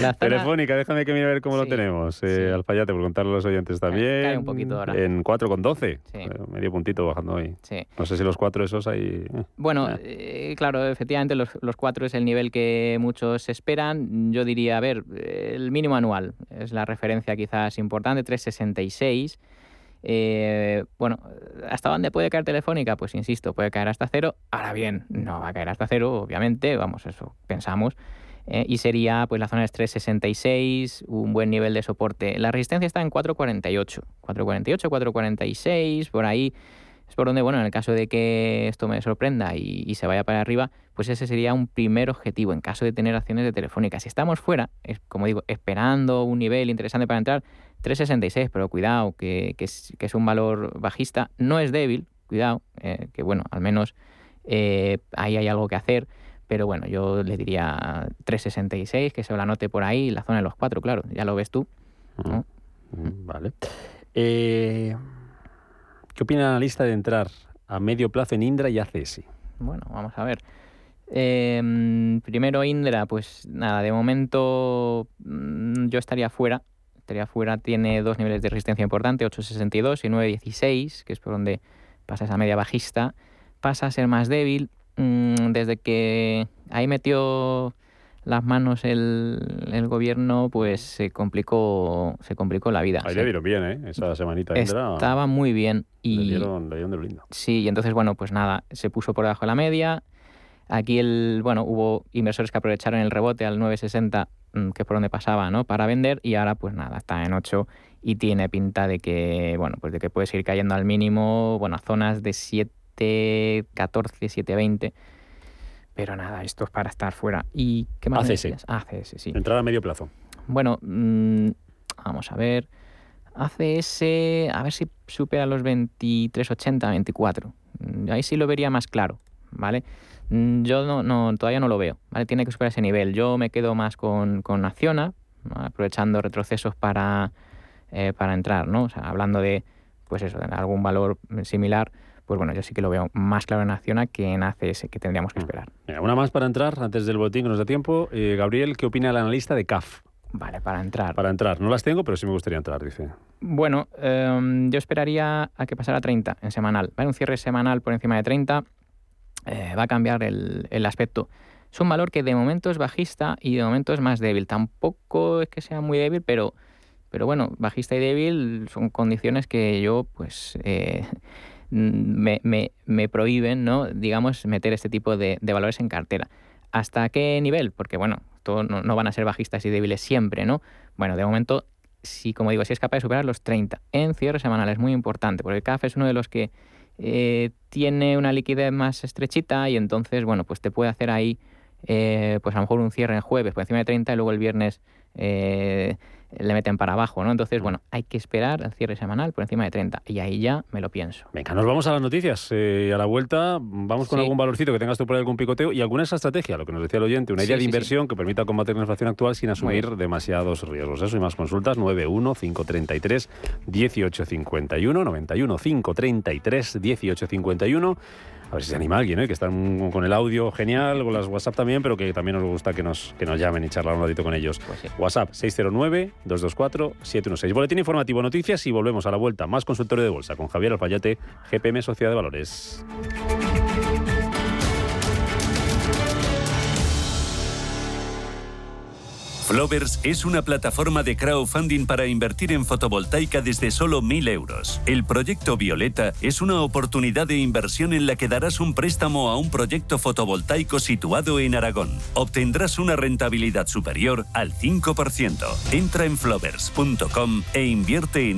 La zona- Telefónica, déjame que mire a ver cómo lo tenemos. Eh, Alfayate, por contarle a los oyentes también. cae un poquito ahora. En 4,12. Sí. Eh, medio puntito bajando hoy. Sí. No sé si los cuatro esos ahí... eh. Bueno, eh, claro, efectivamente los, los cuatro es el nivel que muchos esperan. Yo diría, a ver, eh, el mínimo anual es la referencia quizás importante, 366. Eh, bueno, ¿hasta dónde puede caer Telefónica? Pues insisto, puede caer hasta cero. Ahora bien, no va a caer hasta cero, obviamente, vamos, eso pensamos. Eh, y sería pues la zona de 366, un buen nivel de soporte. La resistencia está en 448, 448, 446, por ahí es por donde, bueno, en el caso de que esto me sorprenda y, y se vaya para arriba, pues ese sería un primer objetivo en caso de tener acciones de Telefónica. Si estamos fuera, es, como digo, esperando un nivel interesante para entrar, 366, pero cuidado, que, que es, que es un valor bajista, no es débil, cuidado, eh, que bueno, al menos eh, ahí hay algo que hacer, pero bueno, yo le diría 3,66, que se lo anote por ahí, la zona de los 4, claro, ya lo ves tú. ¿no? Mm, Vale. Eh, ¿Qué opina la analista de entrar a medio plazo en Indra y ACS? Bueno, vamos a ver. Eh, primero Indra, pues nada, de momento mm, yo estaría fuera. Estaría fuera, tiene dos niveles de resistencia importantes, 8,62 y 9,16, que es por donde pasa esa media bajista. Pasa a ser más débil. Mm, desde que ahí metió las manos el, el gobierno, pues se complicó, se complicó la vida. Ahí le dieron bien, ¿eh? Esa semanita. Estaba muy bien y Le dieron, le dieron de lindo. Sí, y entonces, bueno, pues nada, se puso por debajo de la media. Aquí el, bueno, hubo inversores que aprovecharon el rebote al 9.60, mm, que es por donde pasaba, ¿no? Para vender, y ahora, pues nada, está en 8 y tiene pinta de que, bueno, pues de que puede seguir cayendo al mínimo, bueno, a zonas de 7, 14, 7, 20. Pero nada, esto es para estar fuera. ¿Y qué más? ACS. ACS, sí. Entrar a medio plazo. Bueno, mm, vamos a ver. ACS, a ver si supera los 23,80, 24. Mm, Ahí sí lo vería más claro, ¿vale? Mm, Yo no, no, todavía no lo veo, ¿vale? Tiene que superar ese nivel. Yo me quedo más con, con aprovechando retrocesos para, eh, para entrar, ¿no? O sea, hablando de, pues eso, de algún valor similar, pues bueno, yo sí que lo veo más claro en Acciona que en ACS, que tendríamos que esperar. Venga, una más para entrar antes del boletín que nos da tiempo. Eh, Gabriel, ¿qué opina el analista de CAF? Vale, para entrar. Para entrar. No las tengo, pero sí me gustaría entrar, dice. Bueno, em, yo esperaría a que pasara a 30 en semanal. ¿vale? Un cierre semanal por encima de 30 eh, va a cambiar el, el aspecto. Es un valor que de momento es bajista y de momento es más débil. Tampoco es que sea muy débil, pero, pero bueno, bajista y débil son condiciones que yo pues eh, me, me- me prohíben, ¿no? digamos, meter este tipo de, de valores en cartera. ¿Hasta qué nivel? Porque bueno, todo no, no van a ser bajistas y débiles siempre, ¿no? Bueno, de momento, si como digo, si es capaz de superar los 30 en cierre semanal es muy importante, porque el CAF es uno de los que eh, tiene una liquidez más estrechita y entonces, bueno, pues te puede hacer ahí, eh, pues a lo mejor un cierre en jueves por encima de 30 y luego el viernes eh, le meten para abajo, ¿no? Entonces, bueno, hay que esperar al cierre semanal por encima de 30 y ahí ya me lo pienso. Venga, nos vamos a las noticias. Eh, a la vuelta vamos con Sí. algún valorcito que tengas tú por ahí, algún picoteo y alguna estrategia, lo que nos decía el oyente, una Sí, idea de sí. inversión que permita combatir la inflación actual sin asumir demasiados riesgos. Eso y más consultas 91 533 1851 91 533 1851. A ver si se anima alguien, ¿eh? que están con el audio genial, con las WhatsApp también, pero que también nos gusta que nos, que nos llamen y charlar un ratito con ellos. WhatsApp 609-224-716. Boletín informativo, noticias y volvemos a la vuelta. Más consultorio de bolsa con Javier Alfayate, GPM Sociedad de Valores. Flovers es una plataforma de crowdfunding para invertir en fotovoltaica desde solo 1.000 euros. El proyecto Violeta es una oportunidad de inversión en la que darás un préstamo a un proyecto fotovoltaico situado en Aragón. Obtendrás una rentabilidad superior al 5%. Entra en flovers.com e invierte en